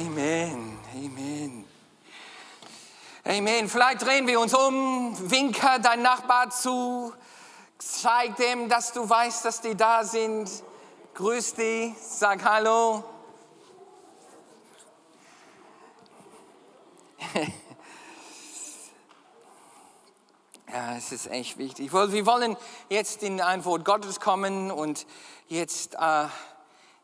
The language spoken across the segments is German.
Amen, Amen. Amen. Vielleicht drehen wir uns um, winke dein Nachbar zu, zeig dem, dass du weißt, dass die da sind. Grüß die, sag Hallo. Ja, es ist echt wichtig. Wir wollen jetzt in ein Wort Gottes kommen und jetzt, äh,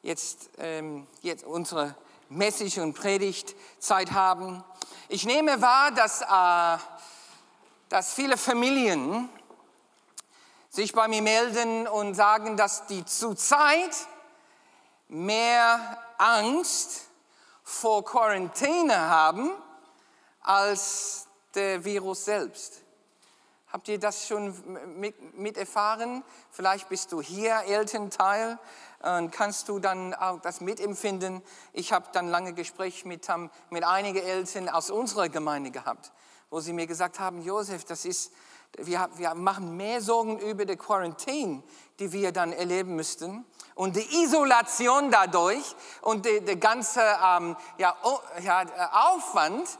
jetzt, ähm, jetzt unsere Message und Predigtzeit haben. Ich nehme wahr, dass, äh, dass viele Familien sich bei mir melden und sagen, dass die zurzeit mehr Angst vor Quarantäne haben als der Virus selbst. Habt ihr das schon mit, mit erfahren? Vielleicht bist du hier Elternteil und kannst du dann auch das mitempfinden. Ich habe dann lange Gespräche mit, mit einigen Eltern aus unserer Gemeinde gehabt, wo sie mir gesagt haben, Josef, das ist, wir, wir machen mehr Sorgen über die Quarantäne, die wir dann erleben müssten und die Isolation dadurch und der ganze ähm, ja, oh, ja, Aufwand,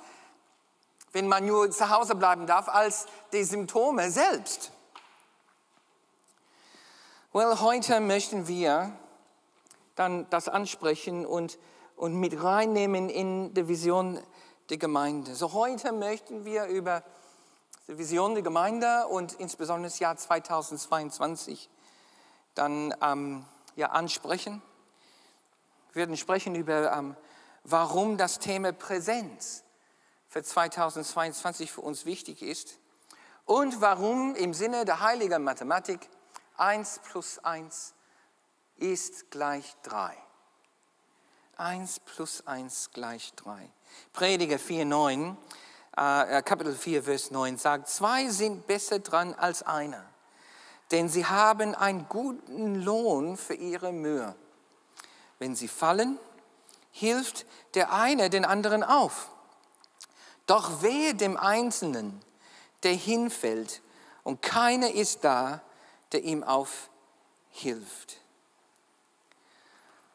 wenn man nur zu Hause bleiben darf, als die Symptome selbst. Well, heute möchten wir dann das ansprechen und, und mit reinnehmen in die Vision der Gemeinde. So heute möchten wir über die Vision der Gemeinde und insbesondere das Jahr 2022 dann ähm, ja, ansprechen. Wir werden sprechen über, ähm, warum das Thema Präsenz für 2022 für uns wichtig ist und warum im Sinne der heiligen Mathematik 1 plus 1 ist gleich 3. 1 plus 1 gleich 3. Prediger 4, 9, äh, Kapitel 4, Vers 9 sagt, zwei sind besser dran als einer, denn sie haben einen guten Lohn für ihre Mühe. Wenn sie fallen, hilft der eine den anderen auf. Doch wehe dem Einzelnen, der hinfällt und keiner ist da, der ihm aufhilft.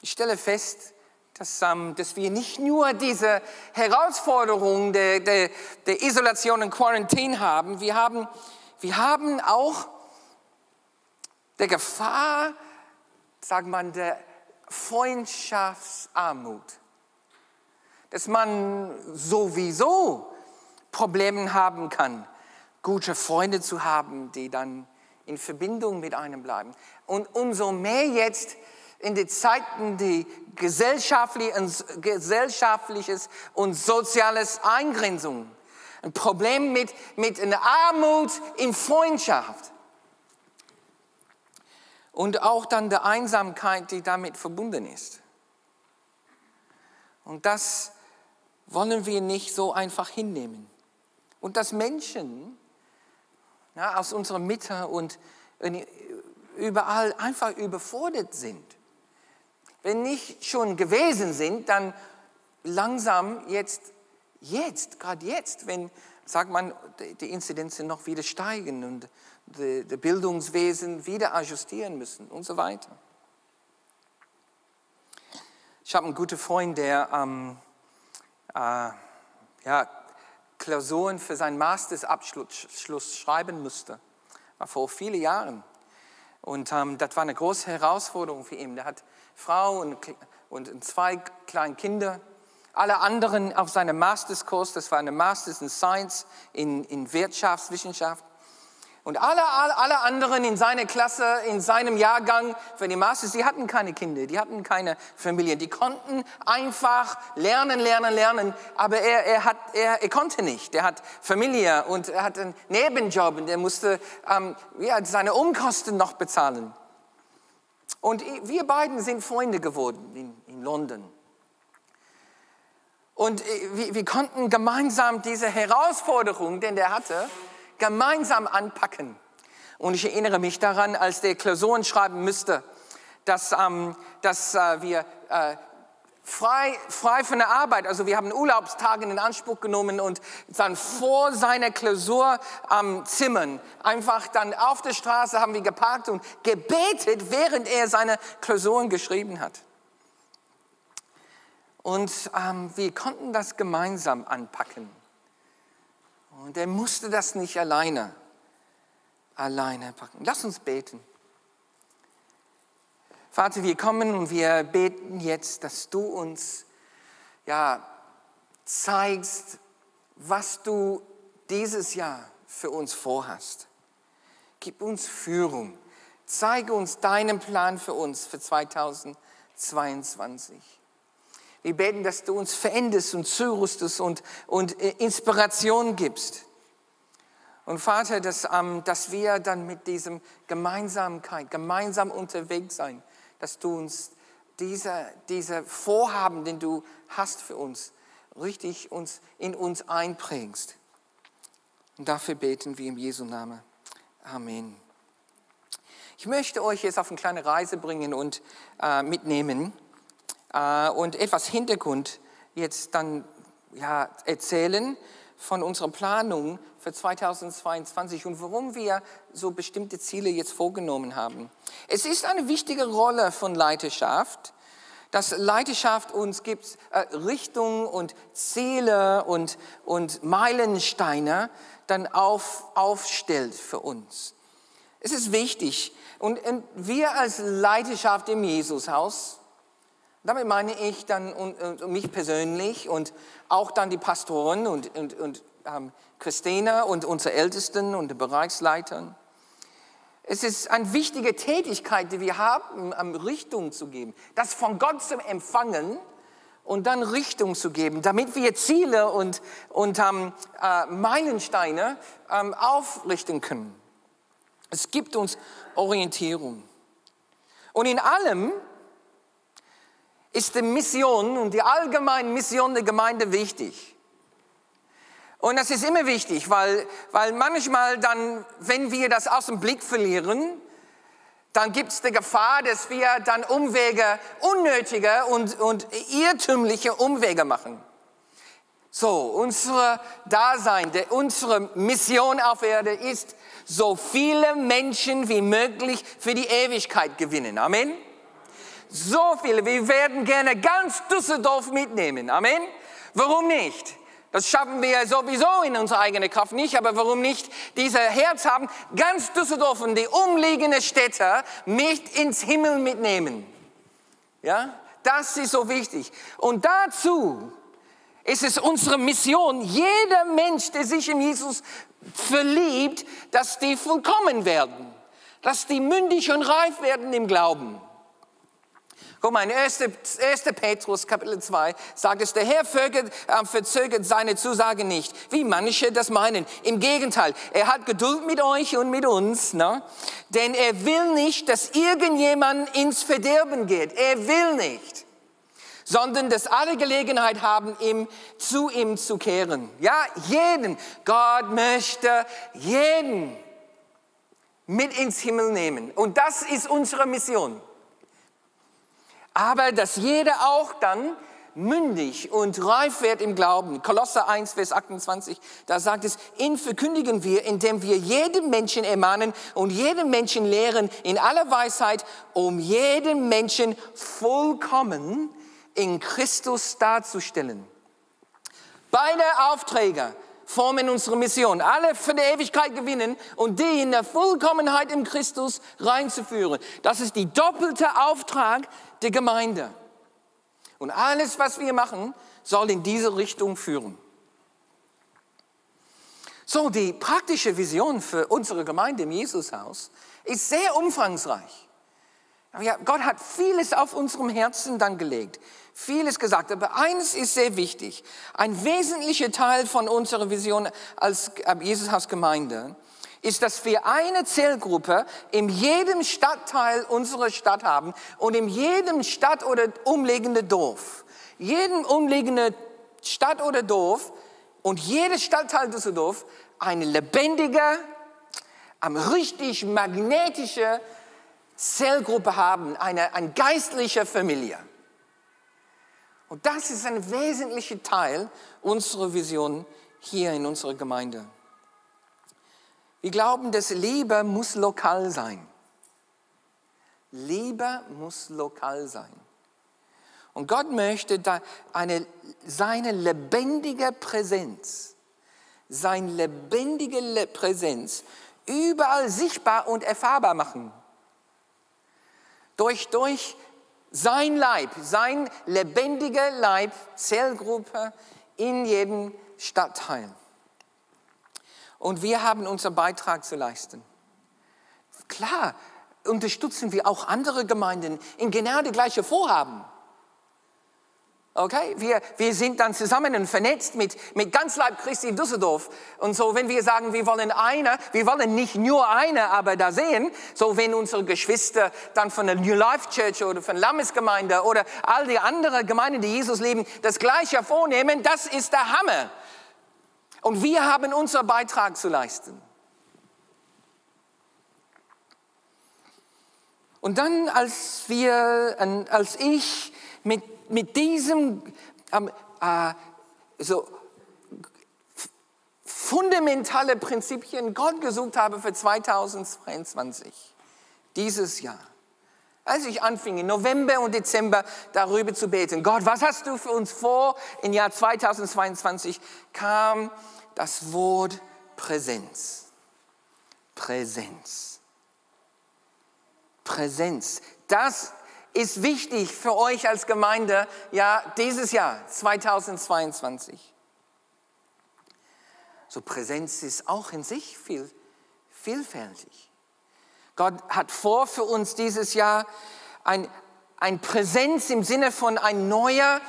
Ich stelle fest, dass, ähm, dass wir nicht nur diese Herausforderung der, der, der Isolation und Quarantäne haben, wir haben, wir haben auch der Gefahr, sagt man, der Freundschaftsarmut dass man sowieso Probleme haben kann, gute Freunde zu haben, die dann in Verbindung mit einem bleiben. Und umso mehr jetzt in den Zeiten, die gesellschaftliches und soziales Eingrenzung, ein Problem mit, mit einer Armut in Freundschaft und auch dann der Einsamkeit, die damit verbunden ist. Und das wollen wir nicht so einfach hinnehmen. Und dass Menschen ja, aus unserer Mitte und überall einfach überfordert sind. Wenn nicht schon gewesen sind, dann langsam jetzt, jetzt, gerade jetzt, wenn, sagt man, die Inzidenzen noch wieder steigen und das Bildungswesen wieder ajustieren müssen und so weiter. Ich habe einen guten Freund, der ähm, äh, ja, Klausuren für seinen Mastersabschluss schreiben musste. Vor vielen Jahren. Und ähm, das war eine große Herausforderung für ihn. Der hat Frau und, und zwei kleine Kinder. Alle anderen auf seinem Masterskurs, das war eine Masters in Science, in, in Wirtschaftswissenschaft. Und alle, alle, alle anderen in seiner Klasse, in seinem Jahrgang für die Masters, die hatten keine Kinder, die hatten keine Familie. Die konnten einfach lernen, lernen, lernen. Aber er, er, hat, er, er konnte nicht. Er hat Familie und er hat einen Nebenjob und er musste ähm, ja, seine Umkosten noch bezahlen. Und wir beiden sind Freunde geworden in, in London. Und wir, wir konnten gemeinsam diese Herausforderung, den er hatte, gemeinsam anpacken. Und ich erinnere mich daran, als der Klausuren schreiben müsste, dass, ähm, dass äh, wir äh, frei, frei von der Arbeit, also wir haben Urlaubstage in Anspruch genommen und dann vor seiner Klausur am Zimmern, einfach dann auf der Straße haben wir geparkt und gebetet, während er seine Klausuren geschrieben hat. Und ähm, wir konnten das gemeinsam anpacken. Und er musste das nicht alleine, alleine packen. Lass uns beten. Vater, wir kommen und wir beten jetzt, dass du uns ja, zeigst, was du dieses Jahr für uns vorhast. Gib uns Führung. Zeige uns deinen Plan für uns für 2022. Wir beten, dass du uns veränderst und zurüstest und, und äh, Inspiration gibst. Und Vater, dass, ähm, dass wir dann mit diesem Gemeinsamkeit, gemeinsam unterwegs sein, dass du uns diese, diese Vorhaben, den du hast für uns, richtig uns, in uns einprägst. Und dafür beten wir im Jesu Namen. Amen. Ich möchte euch jetzt auf eine kleine Reise bringen und äh, mitnehmen äh, und etwas Hintergrund jetzt dann ja, erzählen von unserer Planung für 2022 und warum wir so bestimmte Ziele jetzt vorgenommen haben. Es ist eine wichtige Rolle von Leiterschaft, dass Leiterschaft uns gibt äh, Richtung und Ziele und, und Meilensteine dann auf, aufstellt für uns. Es ist wichtig. Und, und wir als Leiterschaft im Jesushaus, damit meine ich dann und, und mich persönlich und auch dann die Pastoren und, und, und ähm, Christina und unsere Ältesten und die Bereichsleiter. Es ist eine wichtige Tätigkeit, die wir haben, um Richtung zu geben. Das von Gott zu empfangen und dann Richtung zu geben, damit wir Ziele und, und ähm, äh, Meilensteine ähm, aufrichten können. Es gibt uns Orientierung. Und in allem ist die Mission und die allgemeine Mission der Gemeinde wichtig. Und das ist immer wichtig, weil, weil manchmal dann, wenn wir das aus dem Blick verlieren, dann gibt es die Gefahr, dass wir dann Umwege, unnötige und, und irrtümliche Umwege machen. So, unser Dasein, unsere Mission auf Erde ist, so viele Menschen wie möglich für die Ewigkeit gewinnen. Amen. So viele. Wir werden gerne ganz Düsseldorf mitnehmen. Amen. Warum nicht? Das schaffen wir sowieso in unserer eigenen Kraft nicht, aber warum nicht dieser Herz haben, ganz Düsseldorf und die umliegenden Städte mit ins Himmel mitnehmen? Ja, das ist so wichtig. Und dazu ist es unsere Mission, jeder Mensch, der sich in Jesus verliebt, dass die vollkommen werden, dass die mündig und reif werden im Glauben. Guck mal, in 1. 1. Petrus Kapitel 2 sagt es, der Herr äh, verzögert seine Zusage nicht, wie manche das meinen. Im Gegenteil, er hat Geduld mit euch und mit uns, ne? denn er will nicht, dass irgendjemand ins Verderben geht. Er will nicht sondern dass alle Gelegenheit haben, ihm, zu ihm zu kehren. Ja, jeden. Gott möchte jeden mit ins Himmel nehmen. Und das ist unsere Mission aber dass jeder auch dann mündig und reif wird im Glauben. Kolosser 1, Vers 28, da sagt es, ihn verkündigen wir, indem wir jedem Menschen ermahnen und jedem Menschen lehren in aller Weisheit, um jeden Menschen vollkommen in Christus darzustellen. Beide Aufträge formen unsere Mission. Alle für die Ewigkeit gewinnen und die in der Vollkommenheit im Christus reinzuführen. Das ist die doppelte Auftrag der Gemeinde. Und alles, was wir machen, soll in diese Richtung führen. So, die praktische Vision für unsere Gemeinde im Jesushaus ist sehr umfangreich. Gott hat vieles auf unserem Herzen dann gelegt, vieles gesagt, aber eines ist sehr wichtig. Ein wesentlicher Teil von unserer Vision als äh, Jesushaus Gemeinde ist, dass wir eine Zellgruppe in jedem Stadtteil unserer Stadt haben und in jedem Stadt oder umliegende Dorf. Jedem umliegende Stadt oder Dorf und jedes Stadtteil Düsseldorf eine lebendige, richtig magnetische Zellgruppe haben, eine, eine geistliche Familie. Und das ist ein wesentlicher Teil unserer Vision hier in unserer Gemeinde. Wir glauben, dass Liebe muss lokal sein. Liebe muss lokal sein. Und Gott möchte eine, seine lebendige Präsenz, seine lebendige Präsenz überall sichtbar und erfahrbar machen. Durch, durch sein Leib, sein lebendiger Leib, Zellgruppe in jedem Stadtteil. Und wir haben unseren Beitrag zu leisten. Klar, unterstützen wir auch andere Gemeinden in genau die gleiche Vorhaben. Okay, wir, wir sind dann zusammen und vernetzt mit, mit ganz Leib Christi in Düsseldorf. Und so, wenn wir sagen, wir wollen eine, wir wollen nicht nur eine, aber da sehen, so wenn unsere Geschwister dann von der New Life Church oder von Lammesgemeinde oder all die anderen Gemeinden, die Jesus leben, das Gleiche vornehmen, das ist der Hammer. Und wir haben unseren Beitrag zu leisten. Und dann, als wir, als ich mit mit diesem ähm, äh, so fundamentale Prinzipien Gott gesucht habe für 2022, dieses Jahr. Als ich anfing, im November und Dezember darüber zu beten, Gott, was hast du für uns vor? Im Jahr 2022 kam das Wort Präsenz. Präsenz. Präsenz. Das ist wichtig für euch als Gemeinde, ja, dieses Jahr, 2022. So Präsenz ist auch in sich viel, vielfältig. Gott hat vor für uns dieses Jahr ein, ein Präsenz im Sinne von ein neuer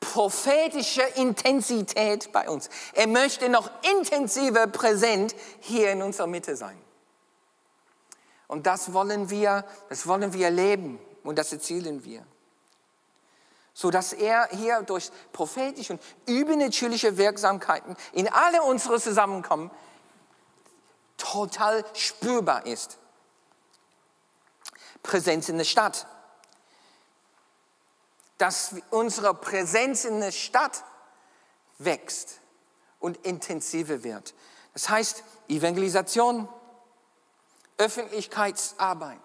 prophetischer Intensität bei uns. Er möchte noch intensiver präsent hier in unserer Mitte sein. Und das wollen wir, das wollen wir erleben. Und das erzielen wir. So dass er hier durch prophetische und übernatürliche Wirksamkeiten in alle unsere Zusammenkommen total spürbar ist. Präsenz in der Stadt. Dass unsere Präsenz in der Stadt wächst und intensiver wird. Das heißt Evangelisation, Öffentlichkeitsarbeit,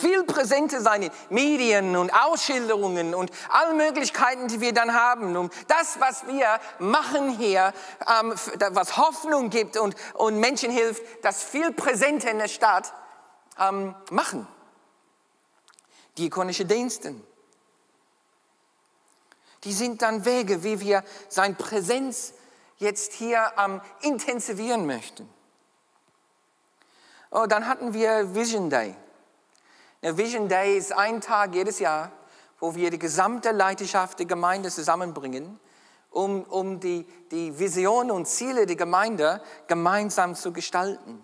viel präsenter sein in Medien und Ausschilderungen und alle Möglichkeiten, die wir dann haben. Und das, was wir machen hier, ähm, was Hoffnung gibt und, und Menschen hilft, das viel präsenter in der Stadt ähm, machen. Die ikonische Dienste. Die sind dann Wege, wie wir sein Präsenz jetzt hier ähm, intensivieren möchten. Oh, dann hatten wir Vision Day. Der Vision Day ist ein Tag jedes Jahr, wo wir die gesamte Leiterschaft der Gemeinde zusammenbringen, um, um die, die Vision und Ziele der Gemeinde gemeinsam zu gestalten.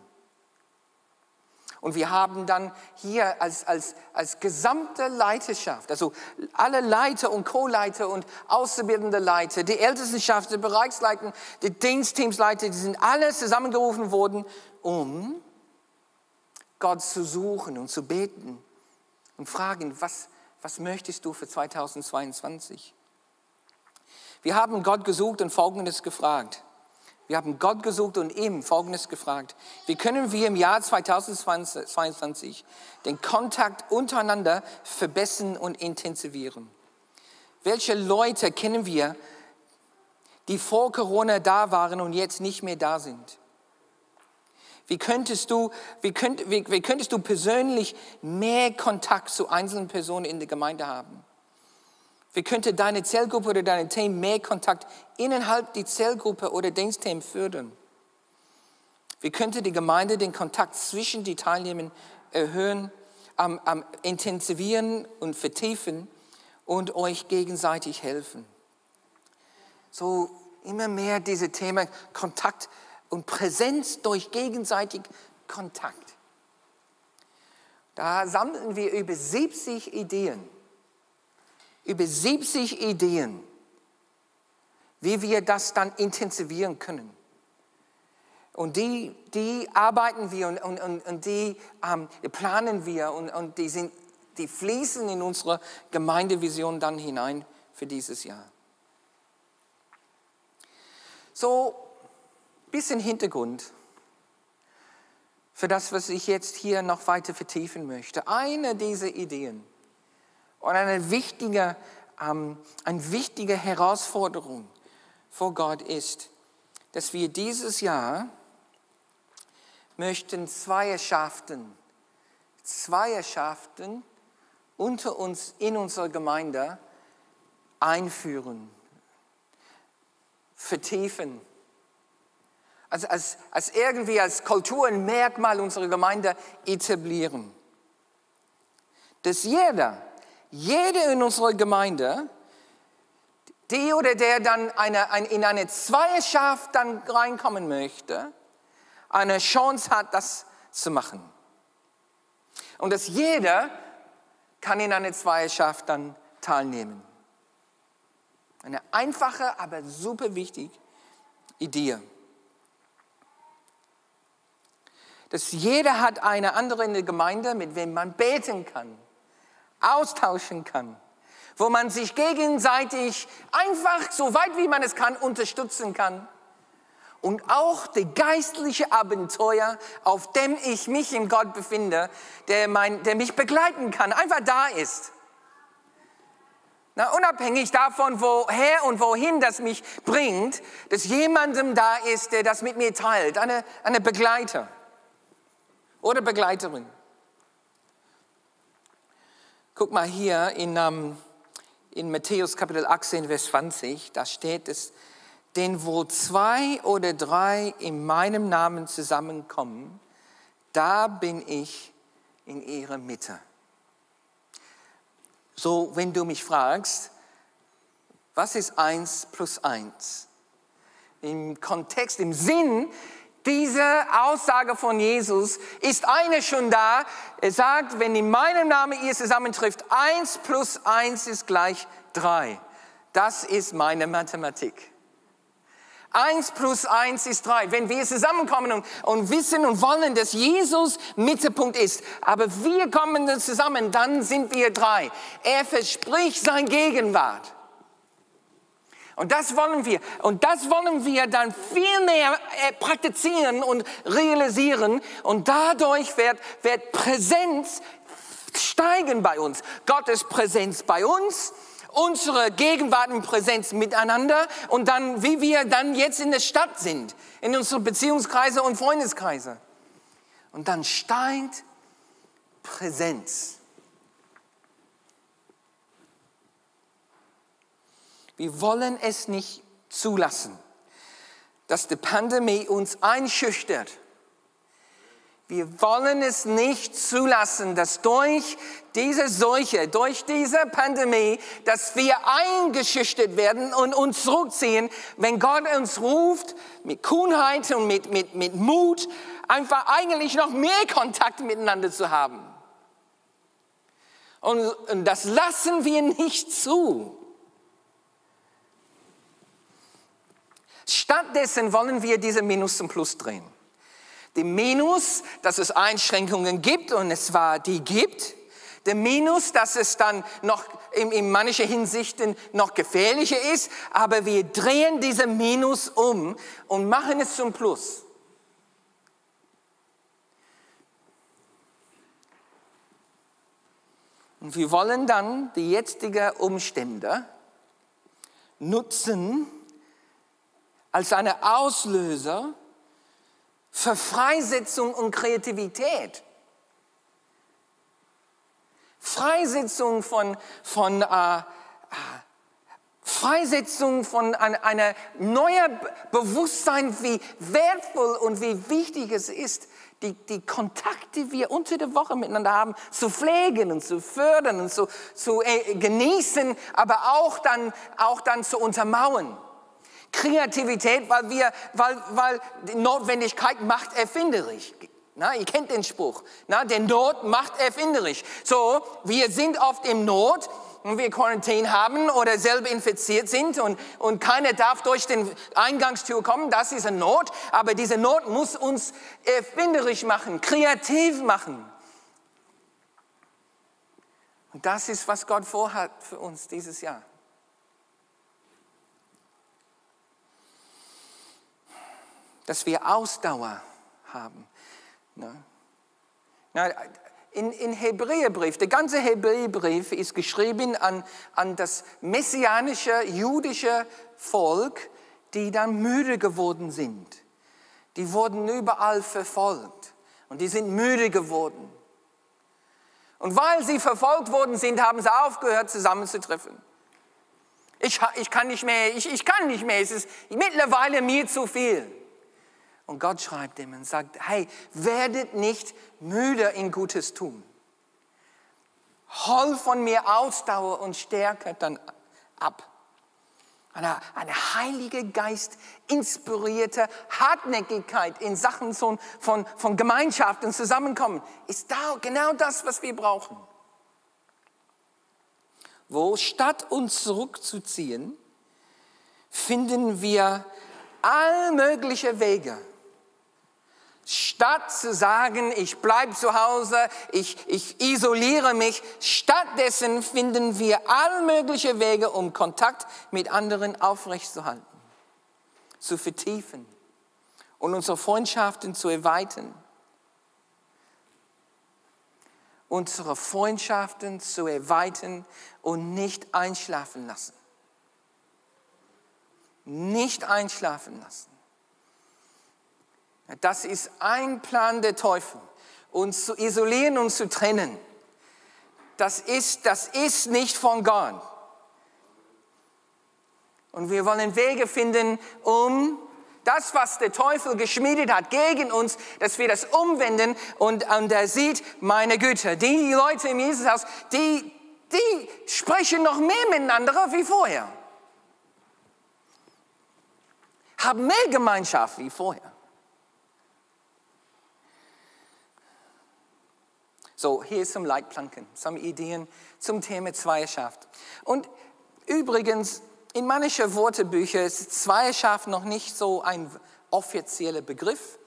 Und wir haben dann hier als, als, als gesamte Leiterschaft, also alle Leiter und Co-Leiter und auszubildende Leiter, die Ältestenschaft, die Bereichsleiter, die Dienstteamsleiter, die sind alle zusammengerufen worden, um Gott zu suchen und zu beten und fragen, was, was möchtest du für 2022? Wir haben Gott gesucht und Folgendes gefragt. Wir haben Gott gesucht und ihm Folgendes gefragt. Wie können wir im Jahr 2022 den Kontakt untereinander verbessern und intensivieren? Welche Leute kennen wir, die vor Corona da waren und jetzt nicht mehr da sind? Wie könntest du, wie, könnt, wie, wie könntest du persönlich mehr Kontakt zu einzelnen Personen in der Gemeinde haben? Wie könnte deine Zellgruppe oder dein Team mehr Kontakt innerhalb der Zellgruppe oder Dienstteam fördern? Wie könnte die Gemeinde den Kontakt zwischen den Teilnehmern erhöhen, ähm, ähm, intensivieren und vertiefen und euch gegenseitig helfen? So immer mehr diese Themen Kontakt und Präsenz durch gegenseitig Kontakt. Da sammeln wir über 70 Ideen, über 70 Ideen, wie wir das dann intensivieren können. Und die, die arbeiten wir und, und, und die ähm, planen wir und, und die, sind, die fließen in unsere Gemeindevision dann hinein für dieses Jahr. So, bisschen Hintergrund für das, was ich jetzt hier noch weiter vertiefen möchte. Eine dieser Ideen und eine wichtige, ähm, eine wichtige Herausforderung vor Gott ist, dass wir dieses Jahr möchten Zweierschaften, Zweierschaften unter uns in unserer Gemeinde einführen, vertiefen. Also als, als irgendwie als Kultur ein Merkmal unserer Gemeinde etablieren. Dass jeder, jeder in unserer Gemeinde, die oder der dann eine, ein, in eine Zweierschaft dann reinkommen möchte, eine Chance hat, das zu machen. Und dass jeder kann in eine Zweierschaft dann teilnehmen. Eine einfache, aber super wichtige Idee. Dass jeder hat eine andere in der Gemeinde, mit wem man beten kann, austauschen kann, wo man sich gegenseitig einfach so weit wie man es kann unterstützen kann und auch die geistliche Abenteuer, auf dem ich mich in Gott befinde, der, mein, der mich begleiten kann, einfach da ist. Na, unabhängig davon, woher und wohin das mich bringt, dass jemandem da ist, der das mit mir teilt, eine, eine Begleiter oder Begleiterin. Guck mal hier in, um, ähm, in Matthäus Kapitel 18, Vers 20, da steht es, denn wo zwei oder drei in meinem Namen zusammenkommen, da bin ich in ihrer Mitte. So, wenn du mich fragst, was ist eins plus eins? Im Kontext, im Sinn dieser Aussage von Jesus ist eine schon da. Er sagt, wenn in meinem Namen ihr zusammentrifft, eins plus eins ist gleich drei. Das ist meine Mathematik. Eins plus eins ist drei. Wenn wir zusammenkommen und, und, wissen und wollen, dass Jesus Mittelpunkt ist, aber wir kommen zusammen, dann sind wir drei. Er verspricht sein Gegenwart. Und das wollen wir. Und das wollen wir dann viel mehr äh, praktizieren und realisieren. Und dadurch wird, wird Präsenz steigen bei uns. Gottes Präsenz bei uns unsere Gegenwart und Präsenz miteinander und dann, wie wir dann jetzt in der Stadt sind, in unseren Beziehungskreise und Freundeskreise. Und dann steigt Präsenz. Wir wollen es nicht zulassen, dass die Pandemie uns einschüchtert wir wollen es nicht zulassen, dass durch diese Seuche, durch diese Pandemie, dass wir eingeschüchtert werden und uns zurückziehen, wenn Gott uns ruft, mit Kühnheit und mit, mit, mit Mut, einfach eigentlich noch mehr Kontakt miteinander zu haben. Und, und das lassen wir nicht zu. Stattdessen wollen wir diese Minus zum Plus drehen. Dem Minus, dass es Einschränkungen gibt und es war die gibt. Dem Minus, dass es dann noch in, in manchen Hinsichten noch gefährlicher ist. Aber wir drehen diese Minus um und machen es zum Plus. Und wir wollen dann die jetzigen Umstände nutzen als eine Auslöser für Freisetzung und Kreativität. Freisetzung von, von äh, äh Freisetzung von einer eine neuen Bewusstsein, wie wertvoll und wie wichtig es ist, die, die Kontakte, die wir unter der Woche miteinander haben, zu pflegen und zu fördern und zu, zu äh, genießen, aber auch dann, auch dann zu untermauern. Kreativität, weil, wir, weil, weil die Notwendigkeit macht erfinderisch. Na, ihr kennt den Spruch. Na, der Not macht erfinderisch. So, wir sind oft im Not und wir Quarantäne haben oder selber infiziert sind und, und keiner darf durch den Eingangstür kommen. Das ist eine Not. Aber diese Not muss uns erfinderisch machen, kreativ machen. Und das ist, was Gott vorhat für uns dieses Jahr. Dass wir Ausdauer haben. Ne? in, in Hebräerbrief, der ganze Hebräerbrief ist geschrieben an, an das messianische jüdische Volk, die dann müde geworden sind. Die wurden überall verfolgt und die sind müde geworden. Und weil sie verfolgt worden sind, haben sie aufgehört, zusammenzutreffen. Ich, ich kann nicht mehr, ich, ich kann nicht mehr, es ist mittlerweile mir zu viel. Und Gott schreibt ihm und sagt, hey, werdet nicht müde in Gutes tun. Hol von mir Ausdauer und Stärke dann ab. Eine, eine heilige Geist inspirierte Hartnäckigkeit in Sachen von, von, von Gemeinschaft und Zusammenkommen ist da genau das, was wir brauchen. Wo statt uns zurückzuziehen, finden wir all mögliche Wege, Statt zu sagen, ich bleibe zu Hause, ich, ich isoliere mich, stattdessen finden wir all mögliche Wege, um Kontakt mit anderen aufrechtzuerhalten, zu vertiefen und unsere Freundschaften zu erweitern. Unsere Freundschaften zu erweitern und nicht einschlafen lassen. Nicht einschlafen lassen. Das ist ein Plan der Teufel, uns zu isolieren und zu trennen. Das ist, das ist nicht von Gott. Und wir wollen Wege finden, um das, was der Teufel geschmiedet hat gegen uns, dass wir das umwenden und, und er sieht, meine Güte, die Leute im Jesushaus, die, die sprechen noch mehr miteinander wie vorher. Haben mehr Gemeinschaft wie vorher. So, hier sind Leitplanken, some Ideen zum Thema Zweierschaft. Und übrigens, in manchen Wortebüchern ist Zweierschaft noch nicht so ein offizieller Begriff.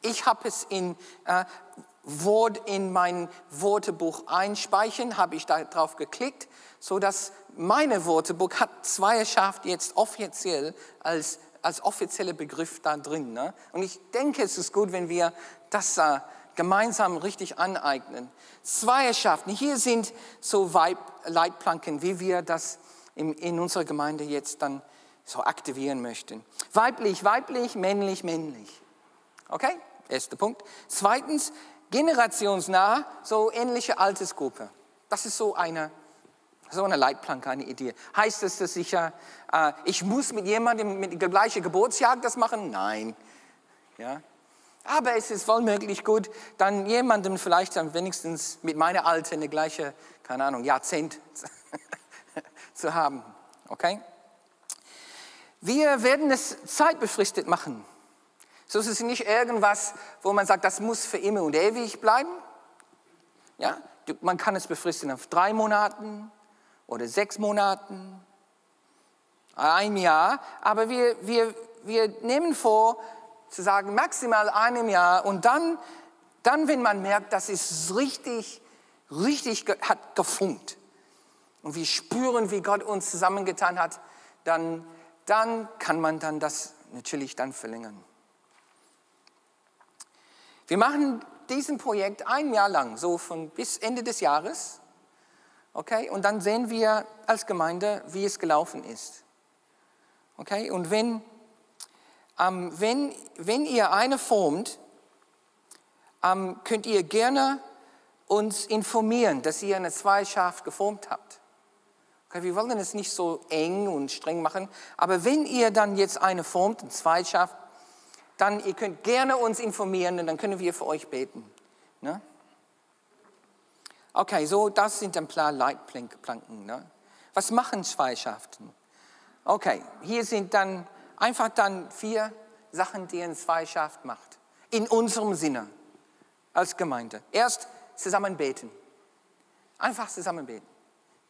Ich habe es in äh, Wort in mein Wortebuch einspeichern, habe ich darauf geklickt, so dass meine Wortebuch hat Zweierschaft jetzt offiziell als als offizieller Begriff da drin. Ne? Und ich denke, es ist gut, wenn wir das äh, gemeinsam richtig aneignen. Zweierschaften, hier sind so Leitplanken, wie wir das in, unserer Gemeinde jetzt dann so aktivieren möchten. Weiblich, weiblich, männlich, männlich. Okay, erster Punkt. Zweitens, generationsnah, so ähnliche Altersgruppe. Das ist so eine, so eine Leitplanke, eine Idee. Heißt das, dass ich, äh, ich muss mit jemandem mit dem gleichen Geburtsjahr das machen? Nein. Ja, aber es ist voll möglich gut, dann jemandem vielleicht dann wenigstens mit meiner Alter eine gleiche, keine Ahnung, Jahrzehnt zu haben. Okay? Wir werden es zeitbefristet machen. So ist es nicht irgendwas, wo man sagt, das muss für immer und ewig bleiben. Ja? Man kann es befristen auf drei Monaten oder sechs Monaten, ein Jahr. Aber wir, wir, wir nehmen vor, zu sagen, maximal einem Jahr und dann, dann wenn man merkt, das ist richtig, richtig hat gefunkt und wir spüren, wie Gott uns zusammengetan hat, dann, dann kann man dann das natürlich dann verlängern. Wir machen diesen Projekt ein Jahr lang, so von bis Ende des Jahres. Okay, und dann sehen wir als Gemeinde, wie es gelaufen ist. Okay, und wenn ähm, wenn, wenn ihr eine formt, ähm, könnt ihr gerne uns informieren, dass ihr eine Zweischaft geformt habt. Okay, wir wollen es nicht so eng und streng machen, aber wenn ihr dann jetzt eine formt, eine Zweischaft, dann ihr könnt gerne uns informieren und dann können wir für euch beten. Ne? Okay, so das sind ein paar Leitplanken. Ne? Was machen Zweischaften? Okay, hier sind dann Einfach dann vier Sachen, die eine Zweischaft macht. In unserem Sinne als Gemeinde. Erst zusammen beten. Einfach zusammen beten.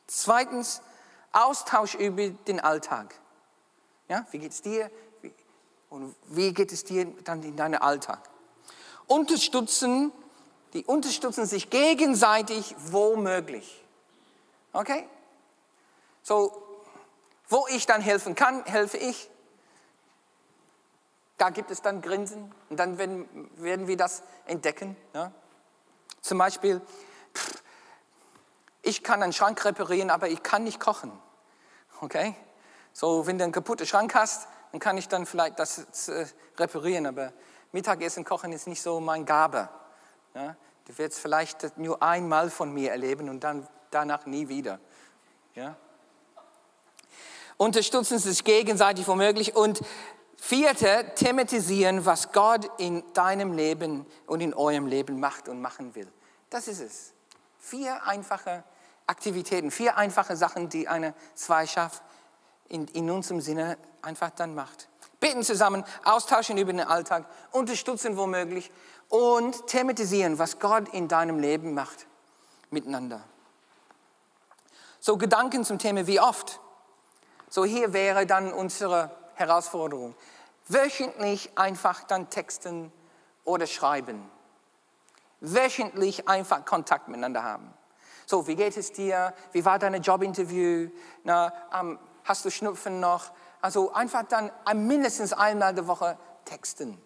Zweitens Austausch über den Alltag. Ja, wie geht es dir? Und wie geht es dir dann in deinem Alltag? Unterstützen, die unterstützen sich gegenseitig, wo möglich. Okay? So, wo ich dann helfen kann, helfe ich. Da gibt es dann Grinsen und dann werden, werden wir das entdecken. Ja? Zum Beispiel, ich kann einen Schrank reparieren, aber ich kann nicht kochen. Okay? So, wenn du einen kaputten Schrank hast, dann kann ich dann vielleicht das äh, reparieren, aber Mittagessen kochen ist nicht so mein Gabe. Ja? Du wirst vielleicht nur einmal von mir erleben und dann danach nie wieder. Ja? Unterstützen sich gegenseitig womöglich und vierte, thematisieren, was Gott in deinem Leben und in eurem Leben macht und machen will. Das ist es. Vier einfache Aktivitäten, vier einfache Sachen, die eine Zweischaft in, in unserem Sinne einfach dann macht. Beten zusammen, austauschen über den Alltag, unterstützen womöglich und thematisieren, was Gott in deinem Leben macht miteinander. So Gedanken zum Thema wie oft. So hier wäre dann unsere Herausforderung. Wöchentlich einfach dann texten oder schreiben. Wöchentlich einfach Kontakt miteinander haben. So, wie geht es dir? Wie war dein Jobinterview? Na, um, hast du Schnupfen noch? Also einfach dann mindestens einmal die Woche texten.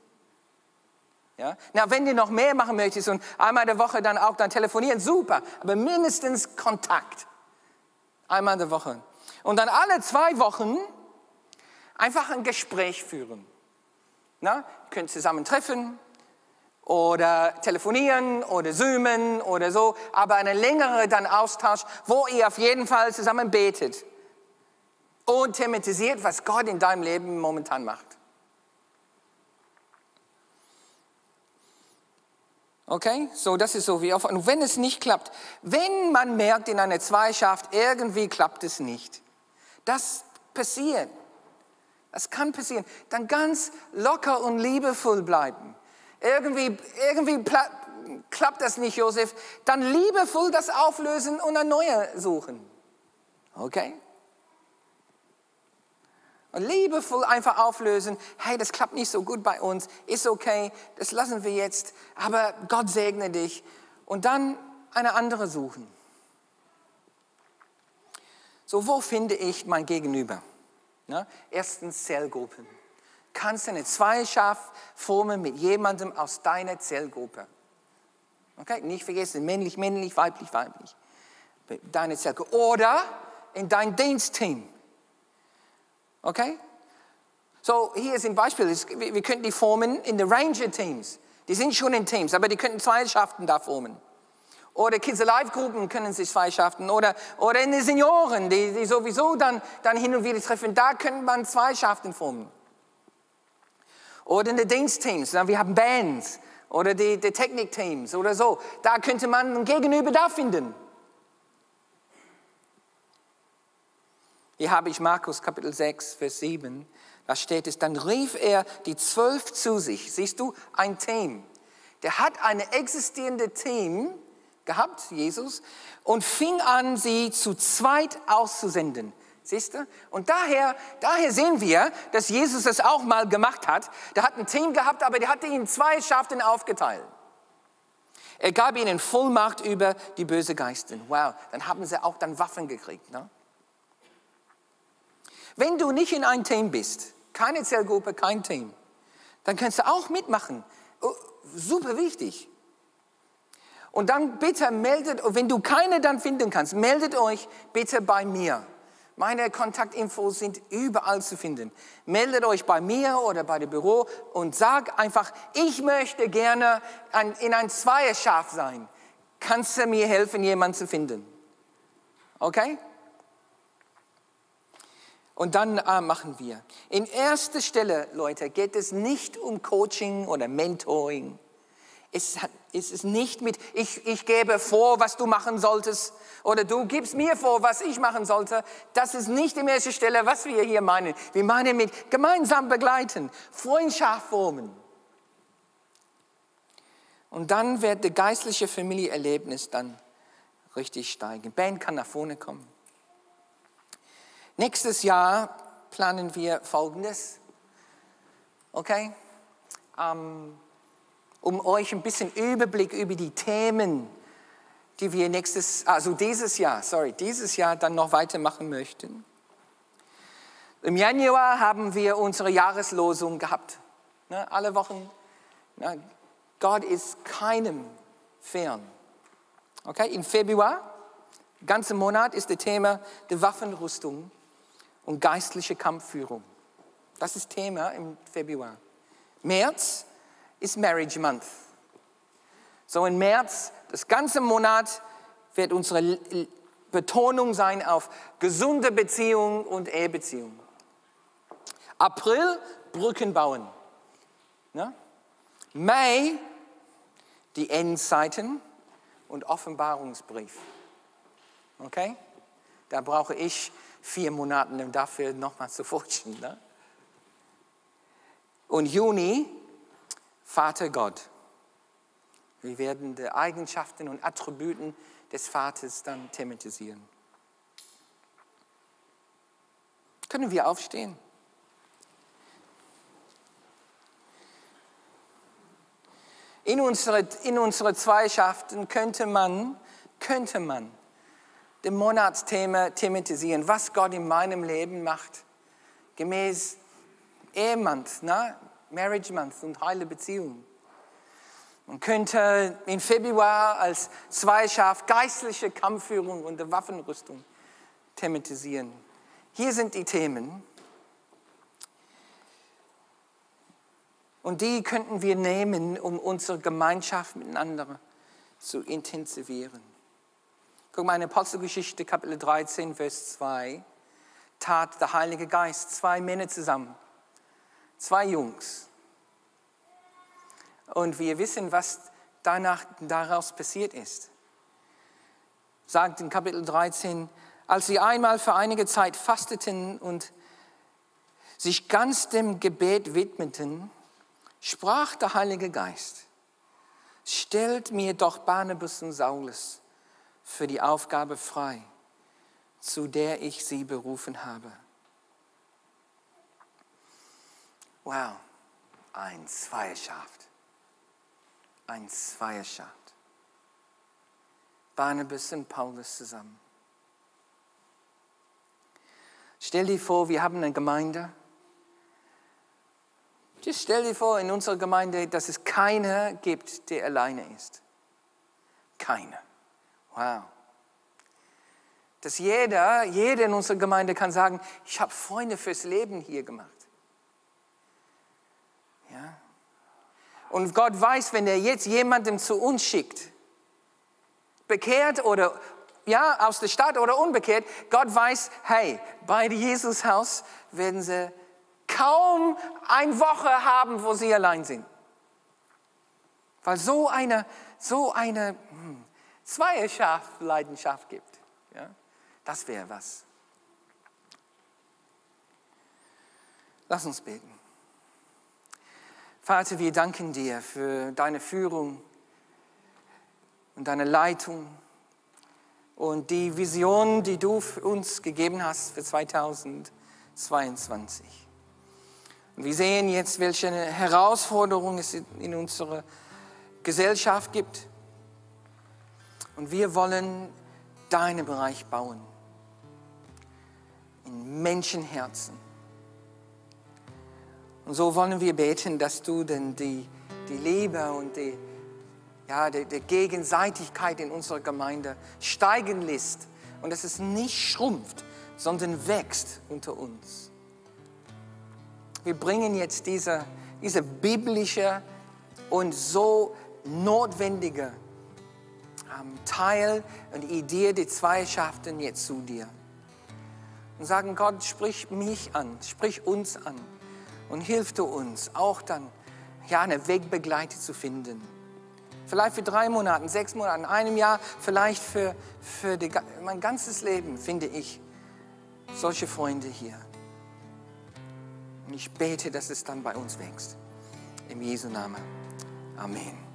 Ja? Na, wenn du noch mehr machen möchtest und einmal die Woche dann auch dann telefonieren, super, aber mindestens Kontakt. Einmal in der Woche. Und dann alle zwei Wochen einfach ein Gespräch führen. Na, ihr könnt zusammen treffen oder telefonieren oder zoomen oder so, aber eine längere dann Austausch, wo ihr auf jeden Fall zusammen betet und thematisiert, was Gott in deinem Leben momentan macht. Okay, so das ist so wie auf. Und wenn es nicht klappt, wenn man merkt in einer Zweischaft, irgendwie klappt es nicht, das passiert. Das kann passieren. Dann ganz locker und liebevoll bleiben. Irgendwie, irgendwie klappt das nicht, Josef. Dann liebevoll das auflösen und ein neues suchen. Okay? Und liebevoll einfach auflösen, hey, das klappt nicht so gut bei uns, ist okay, das lassen wir jetzt, aber Gott segne dich. Und dann eine andere suchen. So, wo finde ich mein Gegenüber? Ja, erstens Zellgruppen. Kannst du eine Zweischaft formen mit jemandem aus deiner Zellgruppe? Okay, nicht vergessen, männlich, männlich, weiblich, weiblich. Deine Zellgruppe. Oder in dein Dienstteam. Okay? So, hier ist ein Beispiel. Wir könnten die formen in den Ranger-Teams. Die sind schon in Teams, aber die könnten Zweierschaften da formen. Oder Kids Alive-Gruppen können sich Zweierschaften. Oder, oder in den Senioren, die, die sowieso dann, dann hin und wieder treffen. Da könnte man Zweierschaften formen. Oder in den Dienstteams. Wir haben Bands. Oder die, die Technikteams oder so. Da könnte man ein Gegenüber da finden. Hier habe ich Markus Kapitel 6, Vers 7. Da steht es, dann rief er die zwölf zu sich. Siehst du, ein Team. Der hat eine existierende Team gehabt, Jesus, und fing an, sie zu zweit auszusenden. Siehst du? Und daher, daher sehen wir, dass Jesus das auch mal gemacht hat. Der hat ein Team gehabt, aber der hatte ihnen zwei Schaften aufgeteilt. Er gab ihnen Vollmacht über die böse Geister. Wow, dann haben sie auch dann Waffen gekriegt. Ne? Wenn du nicht in ein Team bist, keine Zellgruppe, kein Team, dann kannst du auch mitmachen. Oh, super wichtig. Und dann bitte meldet, wenn du keine dann finden kannst, meldet euch bitte bei mir. Meine Kontaktinfos sind überall zu finden. Meldet euch bei mir oder bei dem Büro und sag einfach, ich möchte gerne in ein Zweierschaf sein. Kannst du mir helfen, jemanden zu finden? Okay? Und dann äh, machen wir. In erster Stelle, Leute, geht es nicht um Coaching oder Mentoring. Es, es ist nicht mit, ich, ich gebe vor, was du machen solltest, oder du gibst mir vor, was ich machen sollte. Das ist nicht in erster Stelle, was wir hier meinen. Wir meinen mit gemeinsam begleiten, Freundschaft formen. Und dann wird der geistliche Familieerlebnis dann richtig steigen. Ben kann nach vorne kommen. Nächstes Jahr planen wir Folgendes. Okay? Ähm, um euch ein bisschen Überblick über die Themen, die wir nächstes, also dieses Jahr, sorry, dieses Jahr dann noch weitermachen möchten. Im Januar haben wir unsere Jahreslosung gehabt. Ne, alle Wochen. Ne, Gott ist keinem fern. Okay, im Februar, ganzen Monat, ist das Thema der Waffenrüstung und geistliche Kampfführung. Das ist Thema im Februar. März ist Marriage Month. So im März, das ganze Monat, wird unsere Betonung sein auf gesunde Beziehungen und Ehebeziehungen. April, Brücken bauen. Ne? Mai, die Endzeiten und Offenbarungsbrief. Okay? Da brauche ich vier Monate, um dafür nochmal zu forschen. Ne? Und Juni, Vater Gott. Wir werden die Eigenschaften und Attributen des Vaters dann thematisieren. Können wir aufstehen? In unsere, in unsere Zweischaften könnte man, könnte man dem Monatsthema thematisieren, was Gott in meinem Leben macht, gemäß Ehemonth, ne? Marriage Month und heile Beziehung. Man könnte in Februar als Zweischaft geistliche Kampfführung und Waffenrüstung thematisieren. Hier sind die Themen. Und die könnten wir nehmen, um unsere Gemeinschaft miteinander zu intensivieren. Guck mal in Apostelgeschichte, Kapitel 13, Vers 2, tat der Heilige Geist zwei Männer zusammen, zwei Jungs. Und wir wissen, was danach, daraus passiert ist. Sagt in Kapitel 13, als sie einmal für einige Zeit fasteten und sich ganz dem Gebet widmeten, sprach der Heilige Geist, stellt mir doch Barnabas und Saulus für die Aufgabe frei, zu der ich sie berufen habe. Wow, ein Zweierschaft. Ein Zweierschaft. Barnabas und Paulus zusammen. Stell dir vor, wir haben eine Gemeinde Just stell dir vor, in unserer Gemeinde, dass es keiner gibt, der alleine ist. Keiner. Wow. Dass jeder, jeder in unserer Gemeinde kann sagen, ich habe Freunde fürs Leben hier gemacht. Ja. Und Gott weiß, wenn er jetzt jemanden zu uns schickt, bekehrt oder ja, aus der Stadt oder unbekehrt, Gott weiß, hey, bei Jesus Haus werden sie kaum eine Woche haben, wo sie allein sind. Weil so eine, so eine hm, Zweierschaft Leidenschaft gibt. Ja? Das wäre was. Lass uns beten. Vater, wir danken dir für deine Führung und deine Leitung und die Vision, die du uns gegeben hast für 2022. Wir sehen jetzt, welche Herausforderungen es in unserer Gesellschaft gibt. Und wir wollen deinen Bereich bauen. In Menschenherzen. Und so wollen wir beten, dass du denn die, die Liebe und die, ja, die, die Gegenseitigkeit in unserer Gemeinde steigen lässt. Und dass es nicht schrumpft, sondern wächst unter uns wir bringen jetzt diese, diese biblische und so notwendige ähm, Teil und Idee der Zweischaften jetzt zu dir. Und sagen, Gott, sprich mich an, sprich uns an und hilf du uns auch dann, ja, eine Wegbegleiter zu finden. Vielleicht für drei Monate, sechs Monate, einem Jahr, vielleicht für, für die, mein ganzes Leben finde ich solche Freunde hier. Und ich bete, dass es dann bei uns wächst. Im Jesu Namen. Amen.